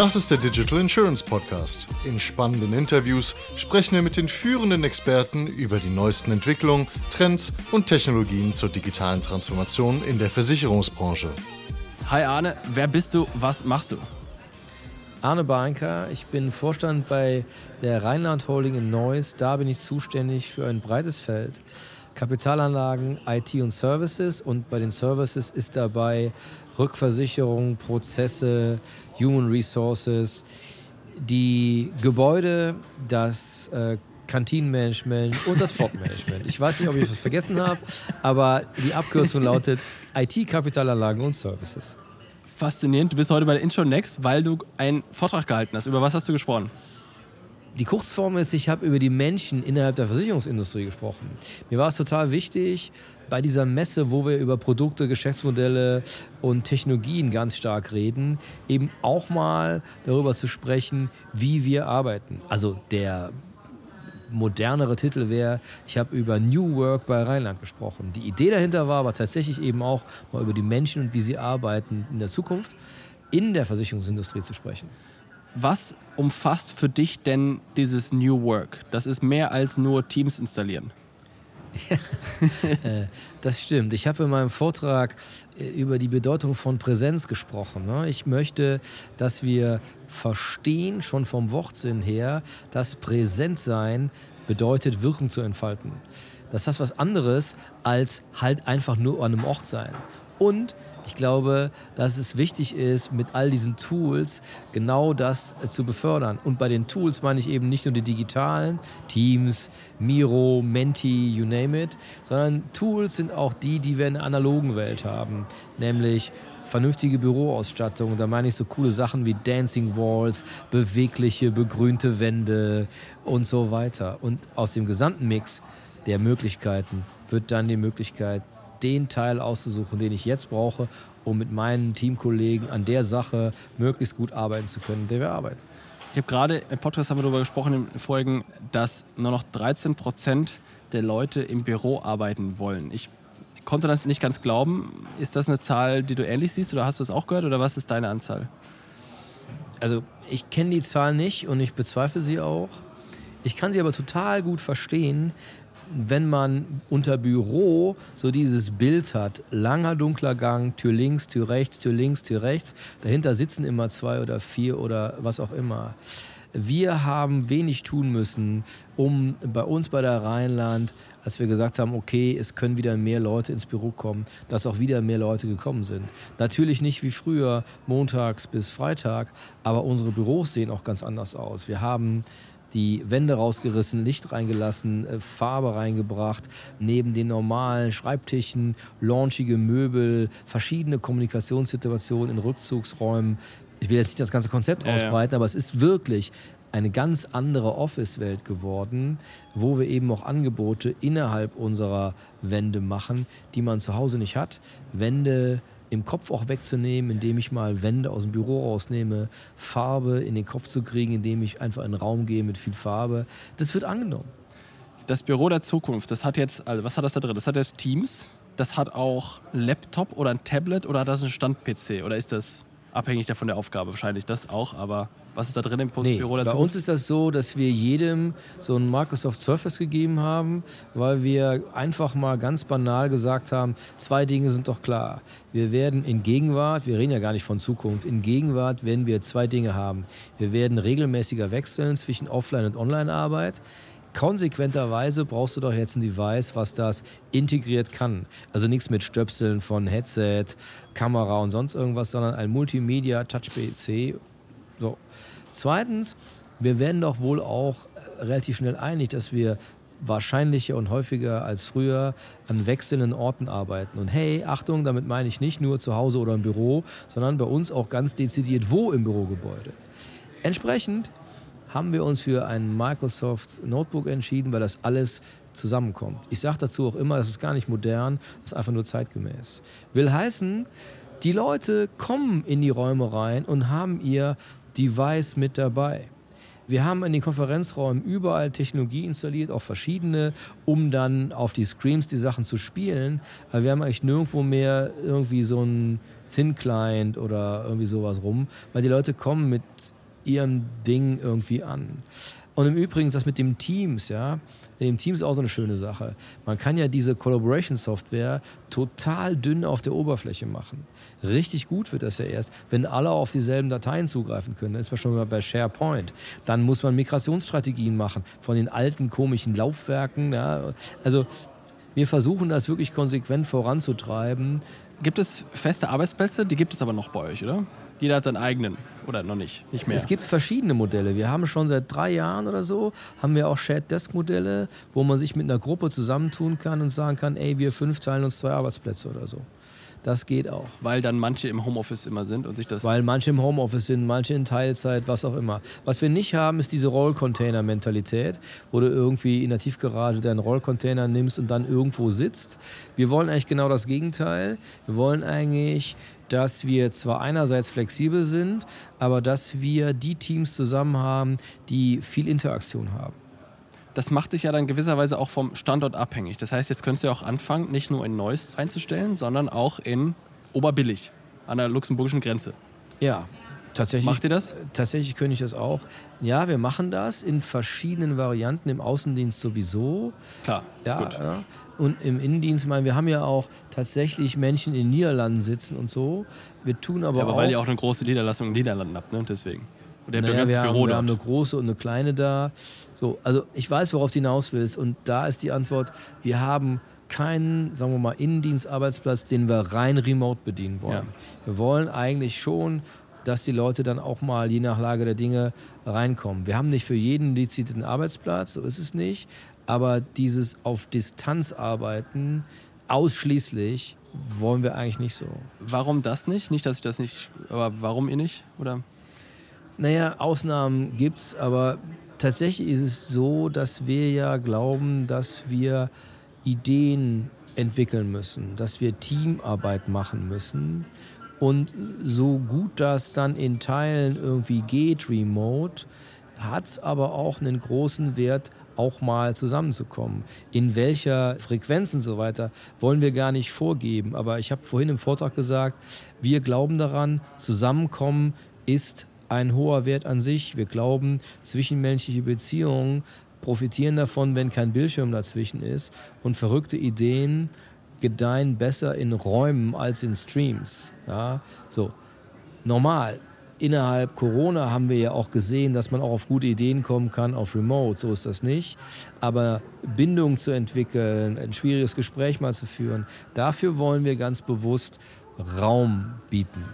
Das ist der Digital Insurance Podcast. In spannenden Interviews sprechen wir mit den führenden Experten über die neuesten Entwicklungen, Trends und Technologien zur digitalen Transformation in der Versicherungsbranche. Hi Arne, wer bist du? Was machst du? Arne Barnka, ich bin Vorstand bei der Rheinland Holding in Neuss. Da bin ich zuständig für ein breites Feld. Kapitalanlagen, IT und Services und bei den Services ist dabei Rückversicherung, Prozesse, Human Resources, die Gebäude, das äh, Kantinenmanagement und das Fortmanagement. Ich weiß nicht, ob ich was vergessen habe, aber die Abkürzung lautet IT, Kapitalanlagen und Services. Faszinierend. Du bist heute bei der Intro Next, weil du einen Vortrag gehalten hast. Über was hast du gesprochen? Die Kurzform ist, ich habe über die Menschen innerhalb der Versicherungsindustrie gesprochen. Mir war es total wichtig, bei dieser Messe, wo wir über Produkte, Geschäftsmodelle und Technologien ganz stark reden, eben auch mal darüber zu sprechen, wie wir arbeiten. Also der modernere Titel wäre, ich habe über New Work bei Rheinland gesprochen. Die Idee dahinter war aber tatsächlich eben auch mal über die Menschen und wie sie arbeiten in der Zukunft in der Versicherungsindustrie zu sprechen. Was umfasst für dich denn dieses New Work? Das ist mehr als nur Teams installieren. Ja, äh, das stimmt. Ich habe in meinem Vortrag äh, über die Bedeutung von Präsenz gesprochen. Ne? Ich möchte, dass wir verstehen, schon vom Wortsinn her, dass Präsentsein bedeutet, Wirkung zu entfalten. Das ist was anderes als halt einfach nur an einem Ort sein. Und ich glaube, dass es wichtig ist, mit all diesen Tools genau das äh, zu befördern. Und bei den Tools meine ich eben nicht nur die digitalen, Teams, Miro, Menti, you name it, sondern Tools sind auch die, die wir in der analogen Welt haben, nämlich vernünftige Büroausstattung. Da meine ich so coole Sachen wie Dancing Walls, bewegliche, begrünte Wände und so weiter. Und aus dem gesamten Mix der Möglichkeiten wird dann die Möglichkeit den Teil auszusuchen, den ich jetzt brauche, um mit meinen Teamkollegen an der Sache möglichst gut arbeiten zu können, in der wir arbeiten. Ich habe gerade im Podcast haben wir darüber gesprochen in Folgen, dass nur noch 13 Prozent der Leute im Büro arbeiten wollen. Ich konnte das nicht ganz glauben. Ist das eine Zahl, die du ähnlich siehst oder hast du es auch gehört oder was ist deine Anzahl? Also ich kenne die Zahl nicht und ich bezweifle sie auch. Ich kann sie aber total gut verstehen, wenn man unter Büro so dieses Bild hat, langer dunkler Gang, Tür links, Tür rechts, Tür links, Tür rechts, dahinter sitzen immer zwei oder vier oder was auch immer. Wir haben wenig tun müssen, um bei uns bei der Rheinland, als wir gesagt haben, okay, es können wieder mehr Leute ins Büro kommen, dass auch wieder mehr Leute gekommen sind. Natürlich nicht wie früher, montags bis Freitag, aber unsere Büros sehen auch ganz anders aus. Wir haben die Wände rausgerissen, Licht reingelassen, äh, Farbe reingebracht, neben den normalen Schreibtischen, launchige Möbel, verschiedene Kommunikationssituationen in Rückzugsräumen. Ich will jetzt nicht das ganze Konzept ja, ausbreiten, ja. aber es ist wirklich eine ganz andere Office-Welt geworden, wo wir eben auch Angebote innerhalb unserer Wände machen, die man zu Hause nicht hat. Wände, im Kopf auch wegzunehmen, indem ich mal Wände aus dem Büro rausnehme, Farbe in den Kopf zu kriegen, indem ich einfach in einen Raum gehe mit viel Farbe. Das wird angenommen. Das Büro der Zukunft, das hat jetzt, also was hat das da drin? Das hat jetzt Teams, das hat auch Laptop oder ein Tablet oder hat das einen Stand-PC oder ist das abhängig davon der Aufgabe? Wahrscheinlich das auch, aber was ist da drin im nee, Büro dazu? Bei uns ist das so, dass wir jedem so ein Microsoft Surface gegeben haben, weil wir einfach mal ganz banal gesagt haben, zwei Dinge sind doch klar. Wir werden in Gegenwart, wir reden ja gar nicht von Zukunft, in Gegenwart werden wir zwei Dinge haben. Wir werden regelmäßiger wechseln zwischen Offline- und Online-Arbeit konsequenterweise brauchst du doch jetzt ein Device, was das integriert kann. Also nichts mit Stöpseln von Headset, Kamera und sonst irgendwas, sondern ein Multimedia Touch PC. So. Zweitens, wir werden doch wohl auch äh, relativ schnell einig, dass wir wahrscheinlicher und häufiger als früher an wechselnden Orten arbeiten. Und hey, Achtung, damit meine ich nicht nur zu Hause oder im Büro, sondern bei uns auch ganz dezidiert wo im Bürogebäude. Entsprechend haben wir uns für ein Microsoft Notebook entschieden, weil das alles zusammenkommt. Ich sage dazu auch immer, das ist gar nicht modern, das ist einfach nur zeitgemäß. Will heißen, die Leute kommen in die Räume rein und haben ihr Device mit dabei. Wir haben in den Konferenzräumen überall Technologie installiert, auch verschiedene, um dann auf die Screens die Sachen zu spielen. Aber wir haben eigentlich nirgendwo mehr irgendwie so ein Thin Client oder irgendwie sowas rum, weil die Leute kommen mit ihrem Ding irgendwie an. Und im Übrigen das mit dem Teams, ja, in dem Teams ist auch so eine schöne Sache. Man kann ja diese Collaboration-Software total dünn auf der Oberfläche machen. Richtig gut wird das ja erst, wenn alle auf dieselben Dateien zugreifen können. Dann ist man schon mal bei SharePoint. Dann muss man Migrationsstrategien machen von den alten komischen Laufwerken. Ja. Also wir versuchen das wirklich konsequent voranzutreiben. Gibt es feste Arbeitsplätze? Die gibt es aber noch bei euch, oder? Jeder hat seinen eigenen oder noch nicht, nicht mehr. Es gibt verschiedene Modelle. Wir haben schon seit drei Jahren oder so, haben wir auch Shared Desk Modelle, wo man sich mit einer Gruppe zusammentun kann und sagen kann, ey, wir fünf teilen uns zwei Arbeitsplätze oder so. Das geht auch. Weil dann manche im Homeoffice immer sind und sich das. Weil manche im Homeoffice sind, manche in Teilzeit, was auch immer. Was wir nicht haben, ist diese Rollcontainer-Mentalität, wo du irgendwie in der Tiefgarage deinen Rollcontainer nimmst und dann irgendwo sitzt. Wir wollen eigentlich genau das Gegenteil. Wir wollen eigentlich, dass wir zwar einerseits flexibel sind, aber dass wir die Teams zusammen haben, die viel Interaktion haben das macht dich ja dann gewisserweise auch vom Standort abhängig. Das heißt, jetzt könntest du ja auch anfangen, nicht nur in Neuss einzustellen, sondern auch in Oberbillig an der luxemburgischen Grenze. Ja, tatsächlich. Macht ihr das? Tatsächlich könnte ich das auch. Ja, wir machen das in verschiedenen Varianten, im Außendienst sowieso. Klar, ja, gut. Ja. Und im Innendienst, ich meine, wir haben ja auch tatsächlich Menschen in den Niederlanden sitzen und so. Wir tun aber, ja, aber auch. weil ihr auch eine große Niederlassung in den Niederlanden habt, ne? Deswegen. Und ihr habt naja, ein wir Büro haben, Wir haben eine große und eine kleine da. So, also ich weiß, worauf du hinaus willst. Und da ist die Antwort, wir haben keinen, sagen wir mal, Innendienstarbeitsplatz, den wir rein remote bedienen wollen. Ja. Wir wollen eigentlich schon, dass die Leute dann auch mal je nach Lage der Dinge reinkommen. Wir haben nicht für jeden dezidierten Arbeitsplatz, so ist es nicht. Aber dieses auf Distanz arbeiten, ausschließlich, wollen wir eigentlich nicht so. Warum das nicht? Nicht, dass ich das nicht, aber warum ihr nicht? Oder? Naja, Ausnahmen gibt es, aber tatsächlich ist es so, dass wir ja glauben, dass wir Ideen entwickeln müssen, dass wir Teamarbeit machen müssen. Und so gut das dann in Teilen irgendwie geht, remote, hat es aber auch einen großen Wert, auch mal zusammenzukommen. In welcher Frequenz und so weiter wollen wir gar nicht vorgeben. Aber ich habe vorhin im Vortrag gesagt, wir glauben daran, Zusammenkommen ist ein hoher Wert an sich. Wir glauben, zwischenmenschliche Beziehungen profitieren davon, wenn kein Bildschirm dazwischen ist. Und verrückte Ideen gedeihen besser in Räumen als in Streams. Ja, so. Normal. Innerhalb Corona haben wir ja auch gesehen, dass man auch auf gute Ideen kommen kann, auf Remote. So ist das nicht. Aber Bindung zu entwickeln, ein schwieriges Gespräch mal zu führen, dafür wollen wir ganz bewusst Raum bieten.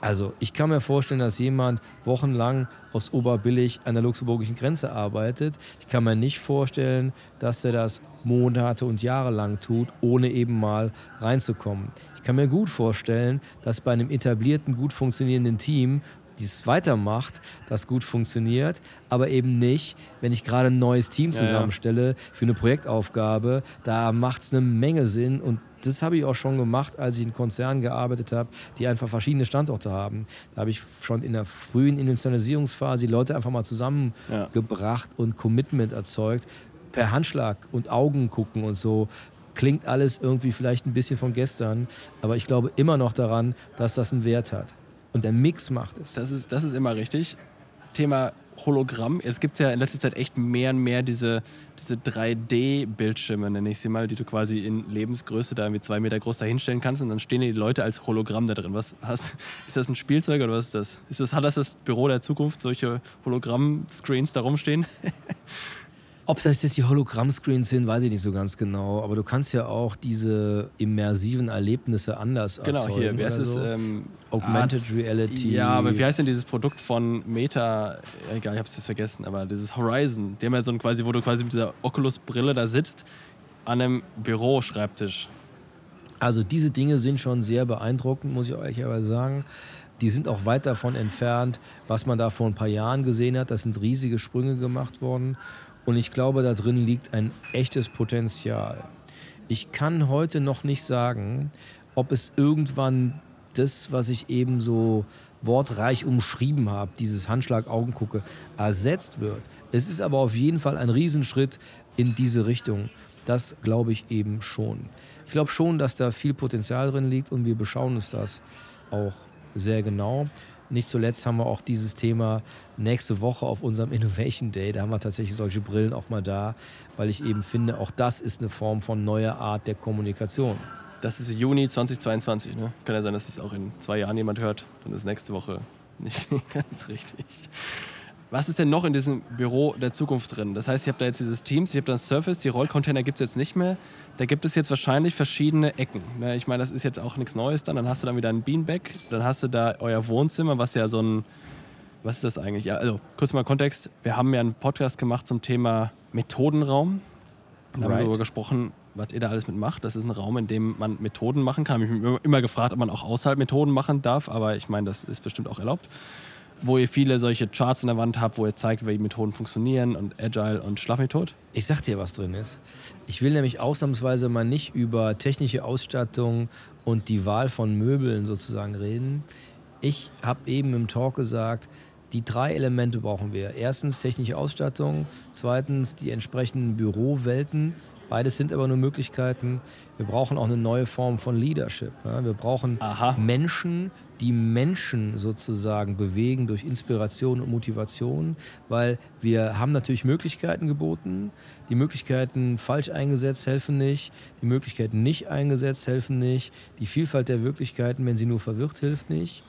Also ich kann mir vorstellen, dass jemand wochenlang aus Oberbillig an der luxemburgischen Grenze arbeitet. Ich kann mir nicht vorstellen, dass er das Monate und Jahre lang tut, ohne eben mal reinzukommen. Ich kann mir gut vorstellen, dass bei einem etablierten, gut funktionierenden Team dies weitermacht, das gut funktioniert, aber eben nicht, wenn ich gerade ein neues Team zusammenstelle für eine Projektaufgabe, da macht es eine Menge Sinn und das habe ich auch schon gemacht, als ich in Konzernen gearbeitet habe, die einfach verschiedene Standorte haben. Da habe ich schon in der frühen Industrialisierungsphase die Leute einfach mal zusammengebracht ja. und Commitment erzeugt. Per Handschlag und Augen gucken und so. Klingt alles irgendwie vielleicht ein bisschen von gestern, aber ich glaube immer noch daran, dass das einen Wert hat. Und der Mix macht es. Das ist, das ist immer richtig. Thema Hologramm. Es gibt ja in letzter Zeit echt mehr und mehr diese, diese 3D-Bildschirme, nenne ich sie mal, die du quasi in Lebensgröße da irgendwie zwei Meter groß dahinstellen kannst und dann stehen die Leute als Hologramm da drin. Was hast, ist das ein Spielzeug oder was ist das? Ist das? Hat das das Büro der Zukunft, solche Hologramm-Screens da rumstehen? Ob das jetzt die Hologramm-Screens sind, weiß ich nicht so ganz genau. Aber du kannst ja auch diese immersiven Erlebnisse anders genau. Genau, hier, wie heißt es? Ähm, Augmented Art, Reality. Ja, aber wie heißt denn dieses Produkt von Meta? Egal, ich hab's vergessen, aber dieses Horizon. Die haben ja so ein quasi, wo du quasi mit dieser Oculus-Brille da sitzt, an einem Büroschreibtisch. Also diese Dinge sind schon sehr beeindruckend, muss ich euch aber sagen. Die sind auch weit davon entfernt, was man da vor ein paar Jahren gesehen hat. Da sind riesige Sprünge gemacht worden. Und ich glaube, da drin liegt ein echtes Potenzial. Ich kann heute noch nicht sagen, ob es irgendwann das, was ich eben so wortreich umschrieben habe, dieses Handschlag-Augengucke, ersetzt wird. Es ist aber auf jeden Fall ein Riesenschritt in diese Richtung. Das glaube ich eben schon. Ich glaube schon, dass da viel Potenzial drin liegt und wir beschauen uns das auch sehr genau. Nicht zuletzt haben wir auch dieses Thema nächste Woche auf unserem Innovation Day. Da haben wir tatsächlich solche Brillen auch mal da, weil ich eben finde, auch das ist eine Form von neuer Art der Kommunikation. Das ist Juni 2022. Ne? Kann ja sein, dass es auch in zwei Jahren jemand hört. Dann ist nächste Woche nicht ganz richtig. Was ist denn noch in diesem Büro der Zukunft drin? Das heißt, ihr habt da jetzt dieses Teams, ihr habt dann Surface, die Rollcontainer gibt es jetzt nicht mehr. Da gibt es jetzt wahrscheinlich verschiedene Ecken. Ne? Ich meine, das ist jetzt auch nichts Neues dann. Dann hast du dann wieder ein Beanbag, dann hast du da euer Wohnzimmer, was ja so ein, was ist das eigentlich? Ja, also kurz mal Kontext. Wir haben ja einen Podcast gemacht zum Thema Methodenraum. Da haben wir darüber gesprochen, was ihr da alles mit macht. Das ist ein Raum, in dem man Methoden machen kann. Ich habe mich immer gefragt, ob man auch außerhalb Methoden machen darf, aber ich meine, das ist bestimmt auch erlaubt wo ihr viele solche Charts in der Wand habt, wo ihr zeigt, wie Methoden funktionieren und Agile und Schlafmethod? Ich sag dir, was drin ist. Ich will nämlich ausnahmsweise mal nicht über technische Ausstattung und die Wahl von Möbeln sozusagen reden. Ich habe eben im Talk gesagt, die drei Elemente brauchen wir. Erstens technische Ausstattung, zweitens die entsprechenden Bürowelten, Beides sind aber nur Möglichkeiten. Wir brauchen auch eine neue Form von Leadership. Wir brauchen Aha. Menschen, die Menschen sozusagen bewegen durch Inspiration und Motivation, weil wir haben natürlich Möglichkeiten geboten. Die Möglichkeiten falsch eingesetzt helfen nicht. Die Möglichkeiten nicht eingesetzt helfen nicht. Die Vielfalt der Möglichkeiten, wenn sie nur verwirrt, hilft nicht.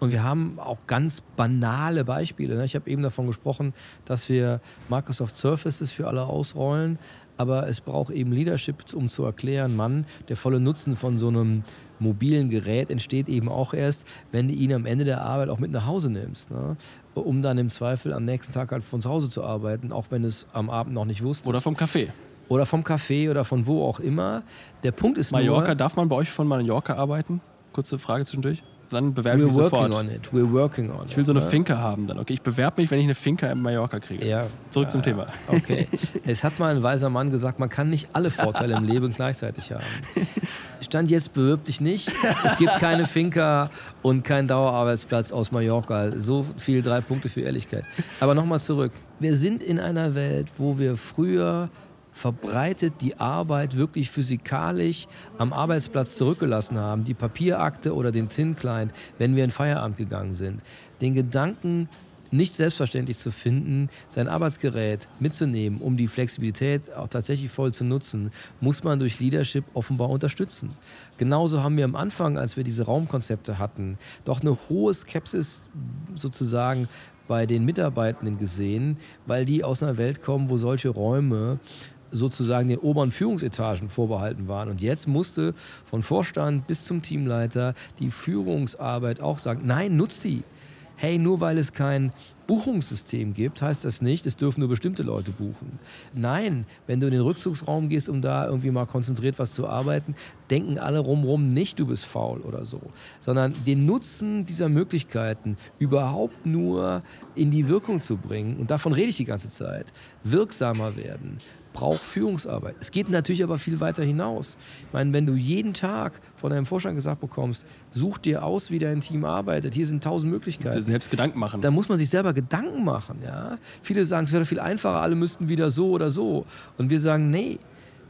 Und wir haben auch ganz banale Beispiele. Ne? Ich habe eben davon gesprochen, dass wir Microsoft Surfaces für alle ausrollen aber es braucht eben Leadership, um zu erklären, Mann, der volle Nutzen von so einem mobilen Gerät entsteht eben auch erst, wenn du ihn am Ende der Arbeit auch mit nach Hause nimmst. Ne? Um dann im Zweifel am nächsten Tag halt von zu Hause zu arbeiten, auch wenn es am Abend noch nicht wusstest. Oder vom Café. Oder vom Café oder von wo auch immer. Der Punkt ist Mallorca, nur, darf man bei euch von Mallorca arbeiten? Kurze Frage zwischendurch dann bewerbe ich mich sofort. On it. We're working on ich will so eine ne? Finca haben dann. Okay, ich bewerbe mich, wenn ich eine Finca in Mallorca kriege. Ja. Zurück ja, zum Thema. Okay. es hat mal ein weiser Mann gesagt, man kann nicht alle Vorteile im Leben gleichzeitig haben. Stand jetzt bewirb dich nicht. Es gibt keine Finca und keinen Dauerarbeitsplatz aus Mallorca. So viel drei Punkte für Ehrlichkeit. Aber nochmal zurück. Wir sind in einer Welt, wo wir früher verbreitet die Arbeit wirklich physikalisch am Arbeitsplatz zurückgelassen haben, die Papierakte oder den Thin-Client, wenn wir in Feierabend gegangen sind. Den Gedanken nicht selbstverständlich zu finden, sein Arbeitsgerät mitzunehmen, um die Flexibilität auch tatsächlich voll zu nutzen, muss man durch Leadership offenbar unterstützen. Genauso haben wir am Anfang, als wir diese Raumkonzepte hatten, doch eine hohe Skepsis sozusagen bei den Mitarbeitenden gesehen, weil die aus einer Welt kommen, wo solche Räume sozusagen den oberen Führungsetagen vorbehalten waren. Und jetzt musste von Vorstand bis zum Teamleiter die Führungsarbeit auch sagen, nein, nutzt die. Hey, nur weil es kein Buchungssystem gibt, heißt das nicht, es dürfen nur bestimmte Leute buchen. Nein, wenn du in den Rückzugsraum gehst, um da irgendwie mal konzentriert was zu arbeiten, denken alle rumrum nicht, du bist faul oder so, sondern den Nutzen dieser Möglichkeiten überhaupt nur in die Wirkung zu bringen, und davon rede ich die ganze Zeit, wirksamer werden, braucht Führungsarbeit. Es geht natürlich aber viel weiter hinaus. Ich meine, wenn du jeden Tag von deinem Vorstand gesagt bekommst, such dir aus, wie dein Team arbeitet, hier sind tausend Möglichkeiten. Musst dir selbst Gedanken machen. Da muss man sich selber Gedanken machen. Ja? Viele sagen, es wäre viel einfacher, alle müssten wieder so oder so. Und wir sagen, nee,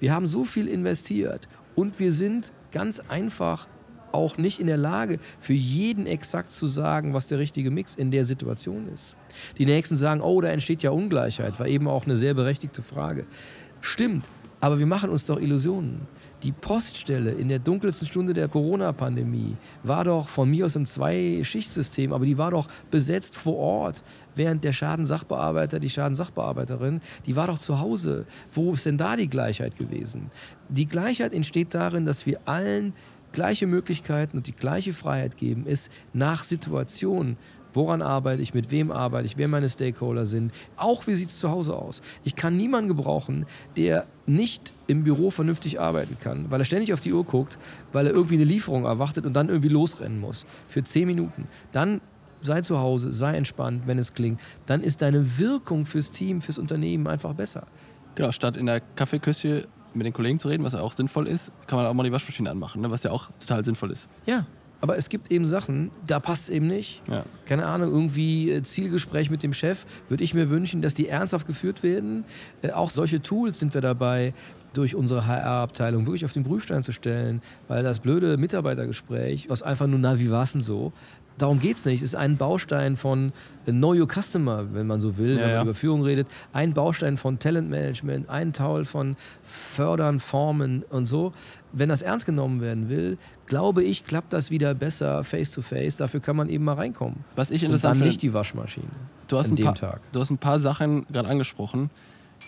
wir haben so viel investiert und wir sind ganz einfach auch nicht in der Lage, für jeden exakt zu sagen, was der richtige Mix in der Situation ist. Die Nächsten sagen, oh, da entsteht ja Ungleichheit, war eben auch eine sehr berechtigte Frage. Stimmt, aber wir machen uns doch Illusionen. Die Poststelle in der dunkelsten Stunde der Corona-Pandemie war doch von mir aus im Zwei-Schicht-System, aber die war doch besetzt vor Ort, während der Schadensachbearbeiter, die Schadensachbearbeiterin, die war doch zu Hause. Wo ist denn da die Gleichheit gewesen? Die Gleichheit entsteht darin, dass wir allen gleiche Möglichkeiten und die gleiche Freiheit geben, ist nach Situation Woran arbeite ich, mit wem arbeite ich, wer meine Stakeholder sind. Auch wie sieht es zu Hause aus. Ich kann niemanden gebrauchen, der nicht im Büro vernünftig arbeiten kann, weil er ständig auf die Uhr guckt, weil er irgendwie eine Lieferung erwartet und dann irgendwie losrennen muss. Für zehn Minuten. Dann sei zu Hause, sei entspannt, wenn es klingt. Dann ist deine Wirkung fürs Team, fürs Unternehmen einfach besser. Genau, statt in der Kaffeeküche mit den Kollegen zu reden, was ja auch sinnvoll ist, kann man auch mal die Waschmaschine anmachen, ne? was ja auch total sinnvoll ist. Ja, Aber es gibt eben Sachen, da passt es eben nicht. Ja. Keine Ahnung, irgendwie äh, Zielgespräch mit dem Chef, würde ich mir wünschen, dass die ernsthaft geführt werden. Äh, auch solche Tools sind wir dabei, durch unsere HR-Abteilung wirklich auf den Prüfstein zu stellen, weil das blöde Mitarbeitergespräch, was einfach nur, na, wie war es denn so, darum geht es nicht. Es ist ein Baustein von Know Your Customer, wenn man so will, Ja, wenn man ja. über Führung redet. Ein Baustein von Talentmanagement, ein Teil von Fördern, Formen und so. Wenn das ernst genommen werden will, glaube ich, klappt das wieder besser face to face. Dafür kann man eben mal reinkommen. Was ich Und interessant dann finde, nicht die Waschmaschine. du hast, an ein dem paar, Tag. du hast ein paar Sachen gerade angesprochen.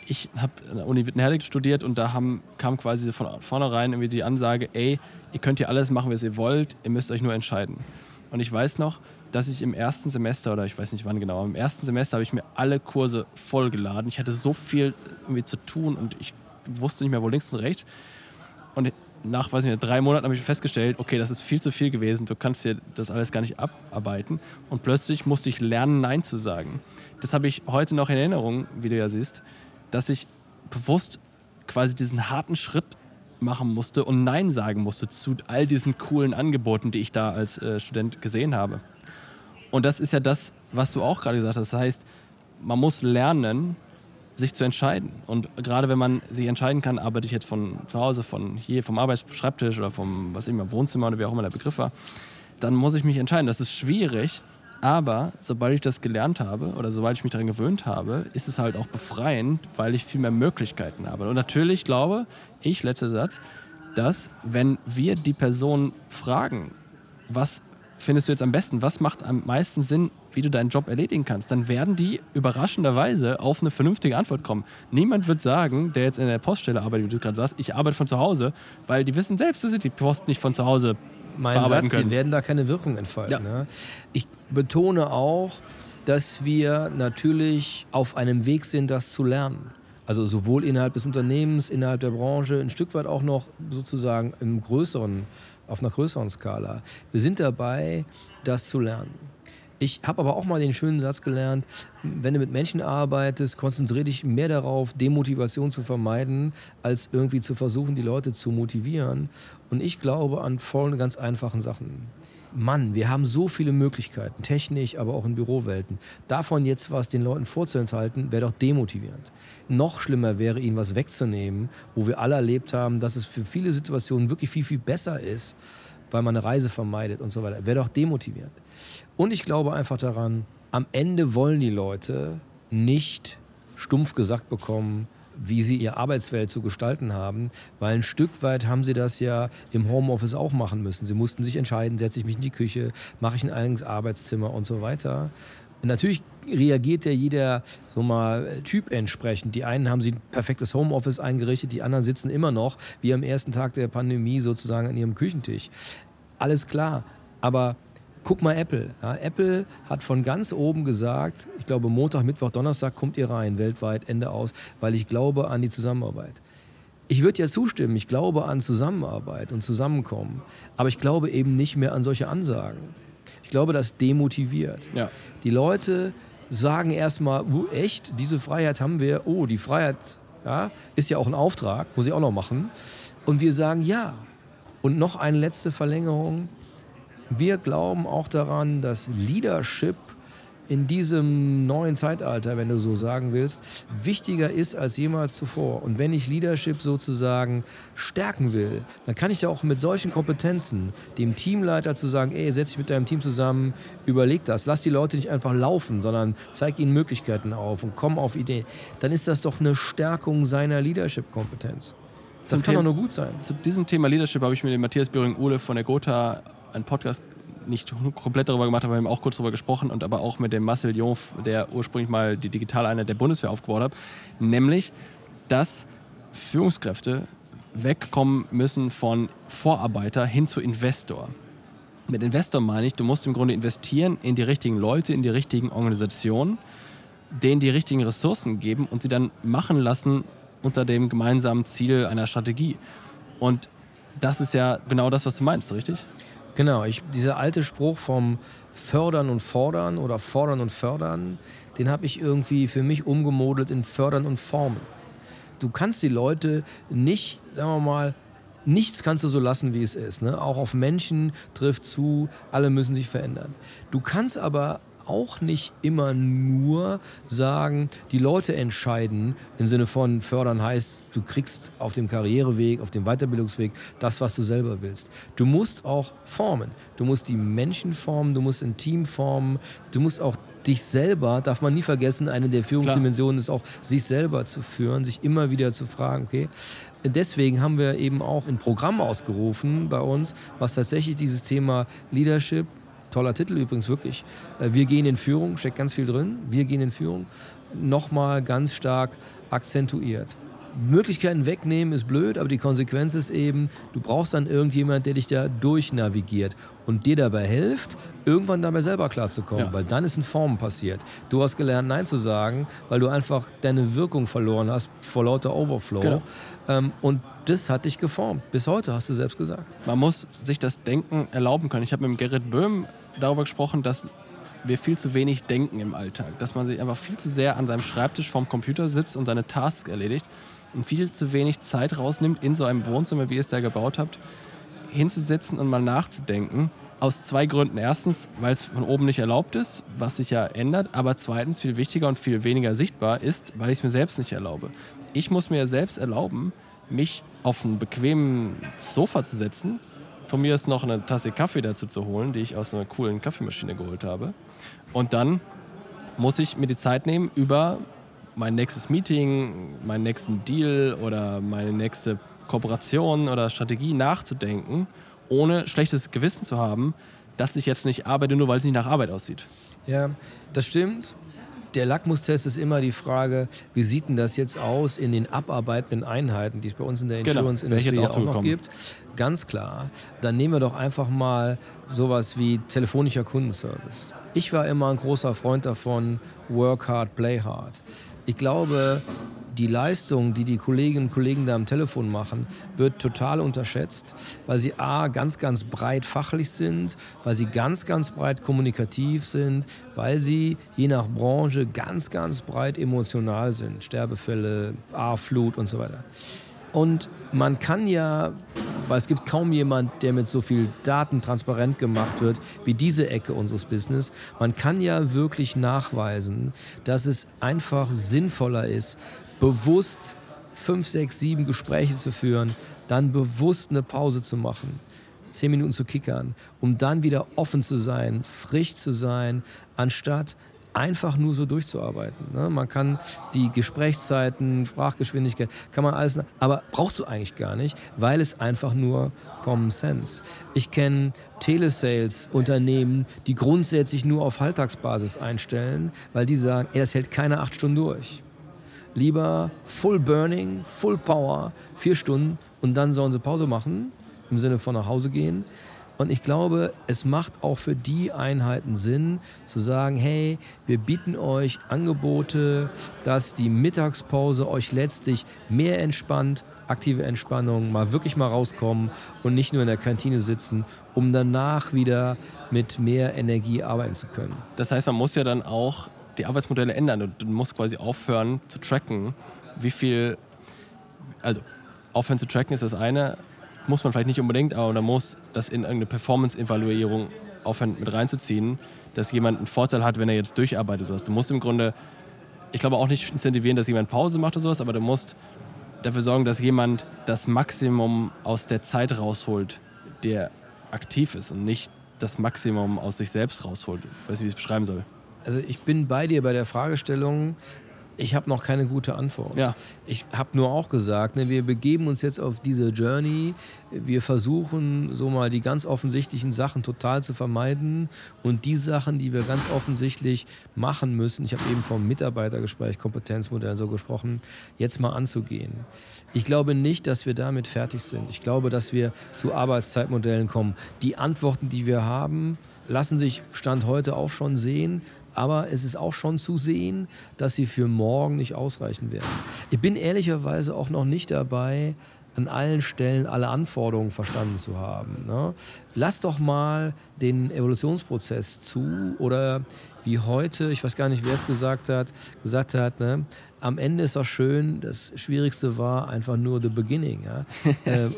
Ich habe an der Uni Wittenherdecke studiert und da haben, kam quasi von vornherein irgendwie die Ansage, ey, ihr könnt hier alles machen, was ihr wollt, ihr müsst euch nur entscheiden. Und ich weiß noch, dass ich im ersten Semester, oder ich weiß nicht wann genau, im ersten Semester habe ich mir alle Kurse vollgeladen. Ich hatte so viel irgendwie zu tun und ich wusste nicht mehr, wo links und rechts. Und nach, weiß ich nicht, drei Monaten habe ich festgestellt, okay, das ist viel zu viel gewesen, du kannst dir das alles gar nicht abarbeiten. Und plötzlich musste ich lernen, Nein zu sagen. Das habe ich heute noch in Erinnerung, wie du ja siehst, dass ich bewusst quasi diesen harten Schritt machen musste und Nein sagen musste zu all diesen coolen Angeboten, die ich da als äh, Student gesehen habe. Und das ist ja das, was du auch gerade gesagt hast. Das heißt, man muss lernen, sich zu entscheiden. Und gerade wenn man sich entscheiden kann, arbeite ich jetzt von zu Hause, von hier, vom Arbeitsschreibtisch oder vom, was immer, Wohnzimmer oder wie auch immer der Begriff war, dann muss ich mich entscheiden. Das ist schwierig, aber sobald ich das gelernt habe oder sobald ich mich daran gewöhnt habe, ist es halt auch befreiend, weil ich viel mehr Möglichkeiten habe. Und natürlich glaube ich, letzter Satz, dass wenn wir die Person fragen, was findest du jetzt am besten, was macht am meisten Sinn, wie du deinen Job erledigen kannst, dann werden die überraschenderweise auf eine vernünftige Antwort kommen. Niemand wird sagen, der jetzt in der Poststelle arbeitet, wie du gerade sagst, ich arbeite von zu Hause, weil die wissen selbst, dass sie die Post nicht von zu Hause mein Satz, können. sie werden da keine Wirkung entfalten. Ja. Ne? Ich betone auch, dass wir natürlich auf einem Weg sind, das zu lernen. Also sowohl innerhalb des Unternehmens, innerhalb der Branche, ein Stück weit auch noch sozusagen im größeren, auf einer größeren Skala. Wir sind dabei, das zu lernen. Ich habe aber auch mal den schönen Satz gelernt, wenn du mit Menschen arbeitest, konzentriere dich mehr darauf, Demotivation zu vermeiden, als irgendwie zu versuchen, die Leute zu motivieren. Und ich glaube an voll ganz einfachen Sachen. Mann, wir haben so viele Möglichkeiten, technisch, aber auch in Bürowelten. Davon jetzt was den Leuten vorzuenthalten, wäre doch demotivierend. Noch schlimmer wäre, ihnen was wegzunehmen, wo wir alle erlebt haben, dass es für viele Situationen wirklich viel, viel besser ist, weil man eine Reise vermeidet und so weiter. Wäre doch demotivierend. Und ich glaube einfach daran, am Ende wollen die Leute nicht stumpf gesagt bekommen, wie sie ihre Arbeitswelt zu gestalten haben, weil ein Stück weit haben sie das ja im Homeoffice auch machen müssen. Sie mussten sich entscheiden, setze ich mich in die Küche, mache ich ein eigenes Arbeitszimmer und so weiter. Natürlich reagiert ja jeder so mal Typ entsprechend. Die einen haben sie ein perfektes Homeoffice eingerichtet, die anderen sitzen immer noch wie am ersten Tag der Pandemie sozusagen an ihrem Küchentisch. Alles klar, aber guck mal Apple. Ja, Apple hat von ganz oben gesagt, ich glaube Montag, Mittwoch, Donnerstag kommt ihr rein, weltweit, Ende aus, weil ich glaube an die Zusammenarbeit. Ich würde ja zustimmen, ich glaube an Zusammenarbeit und Zusammenkommen, aber ich glaube eben nicht mehr an solche Ansagen. Ich glaube, das demotiviert. Ja. Die Leute sagen erstmal, uh, echt, diese Freiheit haben wir, oh, die Freiheit ja, ist ja auch ein Auftrag, muss ich auch noch machen. Und wir sagen ja. Und noch eine letzte Verlängerung. Wir glauben auch daran, dass Leadership in diesem neuen Zeitalter, wenn du so sagen willst, wichtiger ist als jemals zuvor. Und wenn ich Leadership sozusagen stärken will, dann kann ich da auch mit solchen Kompetenzen dem Teamleiter zu sagen, ey, setz dich mit deinem Team zusammen, überleg das, lass die Leute nicht einfach laufen, sondern zeig ihnen Möglichkeiten auf und komm auf Ideen. Dann ist das doch eine Stärkung seiner Leadership-Kompetenz. Das kann doch nur gut sein. Zu diesem Thema Leadership habe ich mit dem Matthias Böhring-Uhle von der Gotha einen Podcast nicht komplett darüber gemacht, aber wir haben auch kurz darüber gesprochen und aber auch mit dem Marcel Jonf, der ursprünglich mal die Digitaleinheit der Bundeswehr aufgebaut hat, nämlich, dass Führungskräfte wegkommen müssen von Vorarbeiter hin zu Investor. Mit Investor meine ich, du musst im Grunde investieren in die richtigen Leute, in die richtigen Organisationen, denen die richtigen Ressourcen geben und sie dann machen lassen unter dem gemeinsamen Ziel einer Strategie. Und das ist ja genau das, was du meinst, richtig? Genau, ich, dieser alte Spruch vom Fördern und Fordern oder Fordern und Fördern, den habe ich irgendwie für mich umgemodelt in Fördern und Formen. Du kannst die Leute nicht, sagen wir mal, nichts kannst du so lassen, wie es ist. Ne? Auch auf Menschen trifft zu, alle müssen sich verändern. Du kannst aber auch nicht immer nur sagen, die Leute entscheiden im Sinne von fördern heißt, du kriegst auf dem Karriereweg, auf dem Weiterbildungsweg das, was du selber willst. Du musst auch formen. Du musst die Menschen formen, du musst ein Team formen, du musst auch dich selber, darf man nie vergessen, eine der Führungsdimensionen ist auch, sich selber zu führen, sich immer wieder zu fragen, okay. Deswegen haben wir eben auch ein Programm ausgerufen bei uns, was tatsächlich dieses Thema Leadership, toller Titel übrigens wirklich, äh, wir gehen in Führung, steckt ganz viel drin, wir gehen in Führung, nochmal ganz stark akzentuiert. Möglichkeiten wegnehmen ist blöd, aber die Konsequenz ist eben, du brauchst dann irgendjemand, der dich da durchnavigiert und dir dabei hilft, irgendwann dabei selber klarzukommen, ja. weil dann ist ein Form passiert. Du hast gelernt, Nein zu sagen, weil du einfach deine Wirkung verloren hast vor lauter Overflow. Genau. Ähm, und das hat dich geformt. Bis heute, hast du selbst gesagt. Man muss sich das Denken erlauben können. Ich habe mit Gerrit Böhm darüber gesprochen, dass wir viel zu wenig denken im Alltag. Dass man sich einfach viel zu sehr an seinem Schreibtisch vorm Computer sitzt und seine Tasks erledigt und viel zu wenig Zeit rausnimmt, in so einem Wohnzimmer, wie ihr es da gebaut habt, hinzusitzen und mal nachzudenken. Aus zwei Gründen. Erstens, weil es von oben nicht erlaubt ist, was sich ja ändert. Aber zweitens, viel wichtiger und viel weniger sichtbar ist, weil ich es mir selbst nicht erlaube. Ich muss mir selbst erlauben, mich auf einen bequemen Sofa zu setzen. Von mir ist noch eine Tasse Kaffee dazu zu holen, die ich aus einer coolen Kaffeemaschine geholt habe. Und dann muss ich mir die Zeit nehmen, über mein nächstes Meeting, meinen nächsten Deal oder meine nächste Kooperation oder Strategie nachzudenken, ohne schlechtes Gewissen zu haben, dass ich jetzt nicht arbeite, nur weil es nicht nach Arbeit aussieht. Ja, das stimmt. Der Lackmustest ist immer die Frage, wie sieht denn das jetzt aus in den abarbeitenden Einheiten, die es bei uns in der genau, Insurance-Industrie genau, auch, auch noch gibt? Ganz klar. Dann nehmen wir doch einfach mal sowas wie telefonischer Kundenservice. Ich war immer ein großer Freund davon, work hard, play hard. Ich glaube, die Leistung, die die Kolleginnen und Kollegen da am Telefon machen, wird total unterschätzt, weil sie a ganz, ganz breit fachlich sind, weil sie ganz, ganz breit kommunikativ sind, weil sie je nach Branche ganz, ganz breit emotional sind. Sterbefälle, A-Flut und so weiter. Und man kann ja, weil es gibt kaum jemand, der mit so viel Daten transparent gemacht wird wie diese Ecke unseres Business, man kann ja wirklich nachweisen, dass es einfach sinnvoller ist, bewusst fünf, sechs, sieben Gespräche zu führen, dann bewusst eine Pause zu machen, zehn Minuten zu kickern, um dann wieder offen zu sein, frisch zu sein, anstatt einfach nur so durchzuarbeiten. Ne? Man kann die Gesprächszeiten, Sprachgeschwindigkeit, kann man alles, aber brauchst du eigentlich gar nicht, weil es einfach nur Common Sense. Ich kenne Telesales-Unternehmen, die grundsätzlich nur auf Halbtagsbasis einstellen, weil die sagen, ey, das hält keine acht Stunden durch. Lieber Full Burning, Full Power, vier Stunden und dann sollen sie Pause machen, im Sinne von nach Hause gehen. Und ich glaube, es macht auch für die Einheiten Sinn, zu sagen, hey, wir bieten euch Angebote, dass die Mittagspause euch letztlich mehr entspannt, aktive Entspannung, mal wirklich mal rauskommen und nicht nur in der Kantine sitzen, um danach wieder mit mehr Energie arbeiten zu können. Das heißt, man muss ja dann auch die Arbeitsmodelle ändern. Du musst quasi aufhören zu tracken, wie viel, also aufhören zu tracken ist das eine, muss man vielleicht nicht unbedingt, aber man muss das in irgendeine Performance-Evaluierung aufhören mit reinzuziehen, dass jemand einen Vorteil hat, wenn er jetzt durcharbeitet. Sowas. Du musst im Grunde, ich glaube auch nicht incentivieren, dass jemand Pause macht oder sowas, aber du musst dafür sorgen, dass jemand das Maximum aus der Zeit rausholt, der aktiv ist und nicht das Maximum aus sich selbst rausholt. Ich weiß nicht, wie ich es beschreiben soll. Also ich bin bei dir bei der Fragestellung, ich habe noch keine gute Antwort. Ja. Ich habe nur auch gesagt, ne, wir begeben uns jetzt auf diese Journey. Wir versuchen so mal die ganz offensichtlichen Sachen total zu vermeiden und die Sachen, die wir ganz offensichtlich machen müssen, ich habe eben vom Mitarbeitergespräch, Kompetenzmodell so gesprochen, jetzt mal anzugehen. Ich glaube nicht, dass wir damit fertig sind. Ich glaube, dass wir zu Arbeitszeitmodellen kommen. Die Antworten, die wir haben, lassen sich Stand heute auch schon sehen aber es ist auch schon zu sehen, dass sie für morgen nicht ausreichen werden. Ich bin ehrlicherweise auch noch nicht dabei, an allen Stellen alle Anforderungen verstanden zu haben. Ne? Lass doch mal den Evolutionsprozess zu oder wie heute, ich weiß gar nicht, wer es gesagt hat, gesagt hat, ne? am Ende ist auch schön, das Schwierigste war einfach nur the beginning. Ja? äh,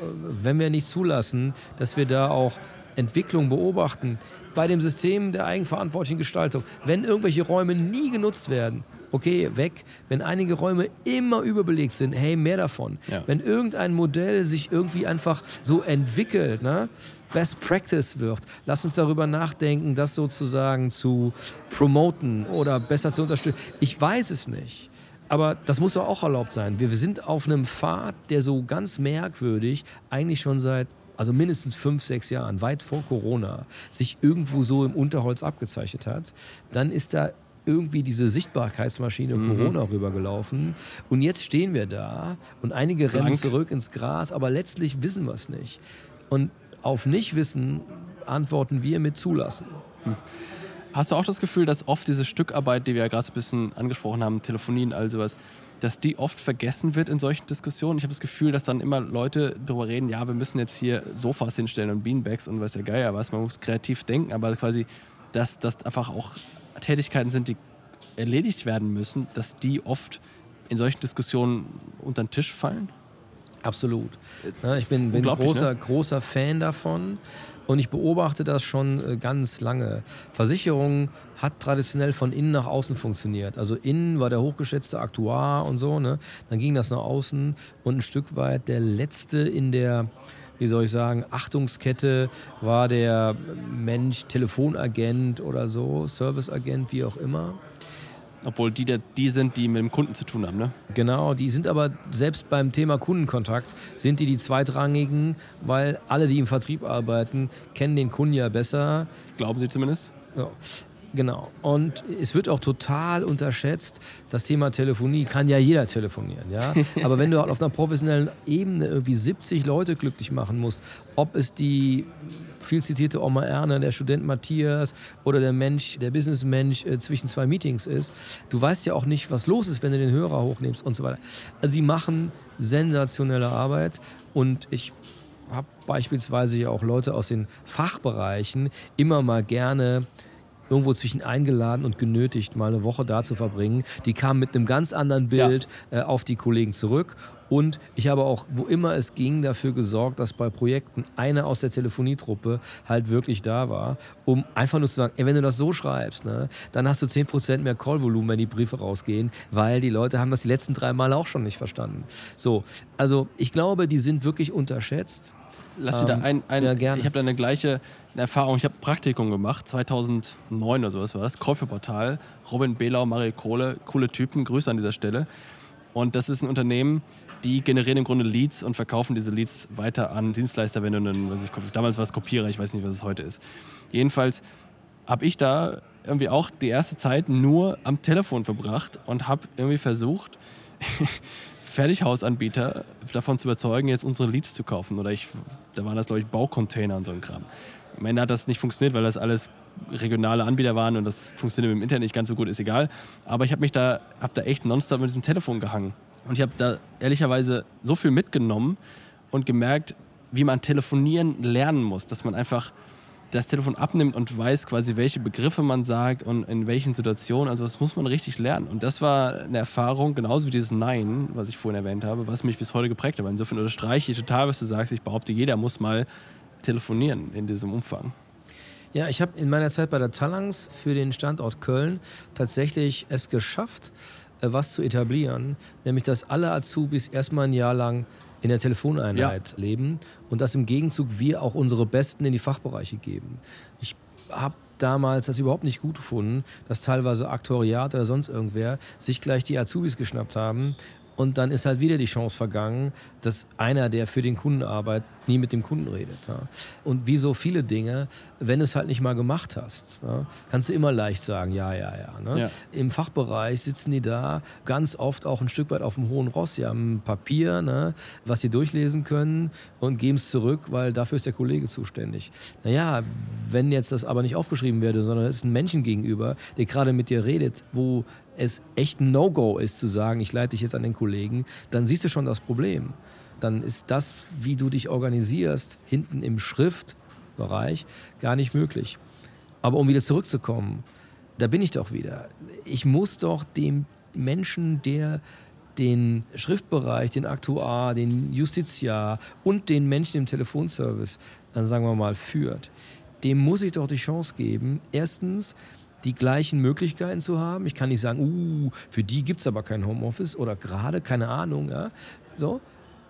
wenn wir nicht zulassen, dass wir da auch Entwicklung beobachten, bei dem System der eigenverantwortlichen Gestaltung, wenn irgendwelche Räume nie genutzt werden, okay, weg. Wenn einige Räume immer überbelegt sind, hey, mehr davon. Ja. Wenn irgendein Modell sich irgendwie einfach so entwickelt, ne? Best Practice wird. Lass uns darüber nachdenken, das sozusagen zu promoten oder besser zu unterstützen. Ich weiß es nicht. Aber das muss doch auch erlaubt sein. Wir, wir sind auf einem Pfad, der so ganz merkwürdig eigentlich schon seit also mindestens fünf, sechs Jahren, weit vor Corona, sich irgendwo so im Unterholz abgezeichnet hat, dann ist da irgendwie diese Sichtbarkeitsmaschine mhm. Corona rübergelaufen. Und jetzt stehen wir da und einige Blank. rennen zurück ins Gras, aber letztlich wissen wir es nicht. Und auf Nichtwissen antworten wir mit Zulassen. Hm. Hast du auch das Gefühl, dass oft diese Stückarbeit, die wir ja gerade ein bisschen angesprochen haben, Telefonien, all sowas, dass die oft vergessen wird in solchen Diskussionen? Ich habe das Gefühl, dass dann immer Leute darüber reden, ja, wir müssen jetzt hier Sofas hinstellen und Beanbags und was der Geier was, man muss kreativ denken, aber quasi, dass das einfach auch Tätigkeiten sind, die erledigt werden müssen, dass die oft in solchen Diskussionen unter den Tisch fallen? Absolut. Ja, ich bin, bin großer, ne? großer Fan davon und ich beobachte das schon äh, ganz lange. Versicherung hat traditionell von innen nach außen funktioniert. Also innen war der hochgeschätzte Aktuar und so, ne? dann ging das nach außen und ein Stück weit der letzte in der wie soll ich sagen, Achtungskette war der Mensch Telefonagent oder so, Serviceagent, wie auch immer. Obwohl die die sind, die mit dem Kunden zu tun haben, ne? Genau, die sind aber selbst beim Thema Kundenkontakt sind die die zweitrangigen, weil alle, die im Vertrieb arbeiten, kennen den Kunden ja besser. Glauben Sie zumindest? Ja. Genau. Und es wird auch total unterschätzt, das Thema Telefonie kann ja jeder telefonieren, ja. Aber wenn du halt auf einer professionellen Ebene irgendwie 70 Leute glücklich machen musst, ob es die viel zitierte Oma Erne, der Student Matthias oder der Mensch, der Businessmensch äh, zwischen zwei Meetings ist, du weißt ja auch nicht, was los ist, wenn du den Hörer hochnimmst und so weiter. Also die machen sensationelle Arbeit und ich habe beispielsweise ja auch Leute aus den Fachbereichen immer mal gerne irgendwo zwischen eingeladen und genötigt, mal eine Woche da zu verbringen. Die kamen mit einem ganz anderen Bild ja. äh, auf die Kollegen zurück. Und ich habe auch, wo immer es ging, dafür gesorgt, dass bei Projekten einer aus der Telefonietruppe halt wirklich da war, um einfach nur zu sagen, ey, wenn du das so schreibst, ne, dann hast du 10% mehr Callvolumen, wenn die Briefe rausgehen, weil die Leute haben das die letzten drei Mal auch schon nicht verstanden. So, also ich glaube, die sind wirklich unterschätzt. Lass mich da ähm, ein, ein ja, gerne. ich habe da eine gleiche Erfahrung. Ich habe Praktikum gemacht, 2009 oder sowas war das, Käuferportal. Robin Behlau, Mario Kohle, coole Typen, Grüße an dieser Stelle. Und das ist ein Unternehmen, die generieren im Grunde Leads und verkaufen diese Leads weiter an Dienstleister, wenn du einen, was ich, damals war es Kopierer, ich weiß nicht, was es heute ist. Jedenfalls habe ich da irgendwie auch die erste Zeit nur am Telefon verbracht und habe irgendwie versucht, Fertighausanbieter davon zu überzeugen, jetzt unsere Leads zu kaufen. Oder ich, da waren das, glaube ich, Baucontainer und so ein Kram. Am Ende hat das nicht funktioniert, weil das alles regionale Anbieter waren und das funktioniert im Internet nicht ganz so gut, ist egal. Aber ich habe mich da, habe da echt nonstop mit diesem Telefon gehangen. Und ich habe da ehrlicherweise so viel mitgenommen und gemerkt, wie man telefonieren lernen muss, dass man einfach das Telefon abnimmt und weiß quasi, welche Begriffe man sagt und in welchen Situationen. Also das muss man richtig lernen. Und das war eine Erfahrung, genauso wie dieses Nein, was ich vorhin erwähnt habe, was mich bis heute geprägt hat. Insofern unterstreiche ich total, was du sagst. Ich behaupte, jeder muss mal telefonieren in diesem Umfang. Ja, ich habe in meiner Zeit bei der Talangs für den Standort Köln tatsächlich es geschafft, äh, was zu etablieren, nämlich dass alle Azubis erstmal ein Jahr lang in der Telefoneinheit ja. leben und dass im Gegenzug wir auch unsere Besten in die Fachbereiche geben. Ich habe damals das überhaupt nicht gut gefunden, dass teilweise Aktoriat oder sonst irgendwer sich gleich die Azubis geschnappt haben und dann ist halt wieder die Chance vergangen, dass einer, der für den Kunden arbeitet, nie mit dem Kunden redet. Ja. Und wie so viele Dinge, wenn du es halt nicht mal gemacht hast, ja, kannst du immer leicht sagen, ja, ja, ja, ne? ja. Im Fachbereich sitzen die da ganz oft auch ein Stück weit auf dem hohen Ross. Sie haben Papier, ne, was sie durchlesen können und geben es zurück, weil dafür ist der Kollege zuständig. Naja, wenn jetzt das aber nicht aufgeschrieben werde, sondern es ist ein Menschen gegenüber, der gerade mit dir redet, wo es echt ein No-Go ist zu sagen, ich leite dich jetzt an den Kollegen, dann siehst du schon das Problem. Dann ist das, wie du dich organisierst, hinten im Schriftbereich gar nicht möglich. Aber um wieder zurückzukommen, da bin ich doch wieder. Ich muss doch dem Menschen, der den Schriftbereich, den Aktuar, den Justiziar und den Menschen im Telefonservice, dann sagen wir mal, führt, dem muss ich doch die Chance geben, erstens die gleichen Möglichkeiten zu haben. Ich kann nicht sagen, uh, für die gibt es aber kein Homeoffice oder gerade, keine Ahnung. Ja? So.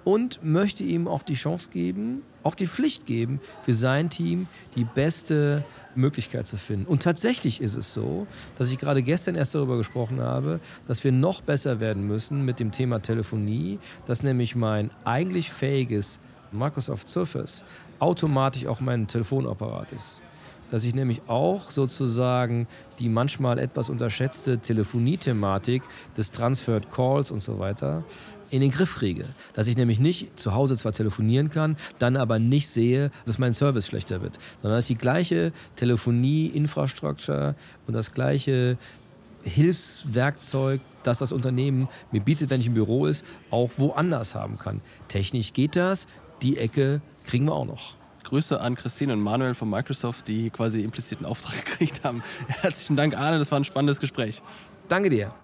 Und möchte ihm auch die Chance geben, auch die Pflicht geben, für sein Team die beste Möglichkeit zu finden. Und tatsächlich ist es so, dass ich gerade gestern erst darüber gesprochen habe, dass wir noch besser werden müssen mit dem Thema Telefonie, dass nämlich mein eigentlich fähiges Microsoft Surface automatisch auch mein Telefonapparat ist dass ich nämlich auch sozusagen die manchmal etwas unterschätzte Telefoniethematik des Transferred Calls und so weiter in den Griff kriege. Dass ich nämlich nicht zu Hause zwar telefonieren kann, dann aber nicht sehe, dass mein Service schlechter wird, sondern dass die gleiche Telefonie-Infrastruktur und das gleiche Hilfswerkzeug, das das Unternehmen mir bietet, wenn ich im Büro ist, auch woanders haben kann. Technisch geht das, die Ecke kriegen wir auch noch. Grüße an Christine und Manuel von Microsoft, die quasi impliziten Auftrag gekriegt haben. Herzlichen Dank, Arne, das war ein spannendes Gespräch. Danke dir.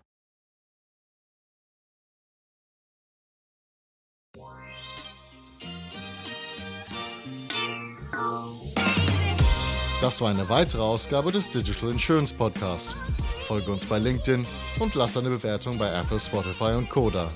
Das war eine weitere Ausgabe des Digital Insurance Podcast. Folge uns bei LinkedIn und lass eine Bewertung bei Apple, Spotify und Koda.